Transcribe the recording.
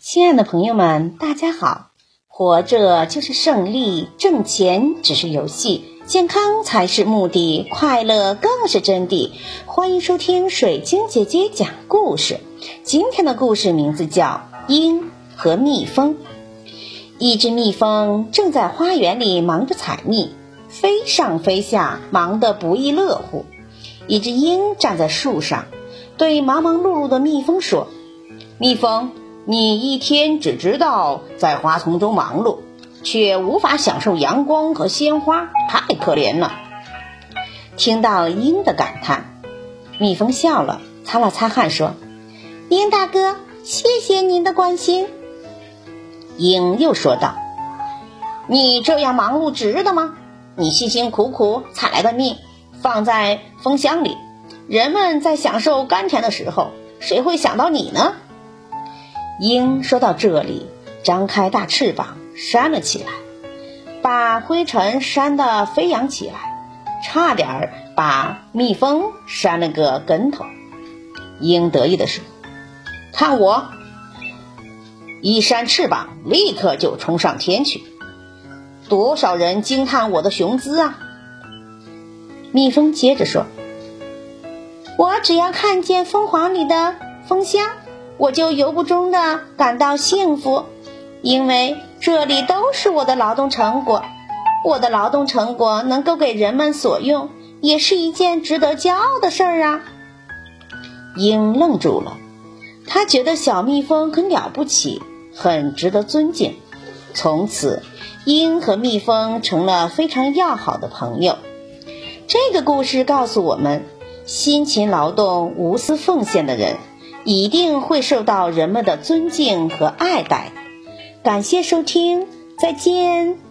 亲爱的朋友们，大家好！活着就是胜利，挣钱只是游戏，健康才是目的，快乐更是真谛。欢迎收听水晶姐姐讲故事。今天的故事名字叫《鹰和蜜蜂》。一只蜜蜂正在花园里忙着采蜜，飞上飞下，忙得不亦乐乎。一只鹰站在树上，对忙忙碌碌的蜜蜂说：“蜜蜂。”你一天只知道在花丛中忙碌，却无法享受阳光和鲜花，太可怜了。听到鹰的感叹，蜜蜂笑了，擦了擦汗，说：“鹰大哥，谢谢您的关心。”鹰又说道：“你这样忙碌值得吗？你辛辛苦苦采来的蜜放在蜂箱里，人们在享受甘甜的时候，谁会想到你呢？”鹰说到这里，张开大翅膀扇了起来，把灰尘扇得飞扬起来，差点儿把蜜蜂扇了个跟头。鹰得意地说：“看我，一扇翅膀，立刻就冲上天去，多少人惊叹我的雄姿啊！”蜜蜂接着说：“我只要看见蜂房里的蜂箱。”我就由不中的感到幸福，因为这里都是我的劳动成果。我的劳动成果能够给人们所用，也是一件值得骄傲的事儿啊！鹰愣住了，他觉得小蜜蜂很了不起，很值得尊敬。从此，鹰和蜜蜂成了非常要好的朋友。这个故事告诉我们：辛勤劳动、无私奉献的人。一定会受到人们的尊敬和爱戴。感谢收听，再见。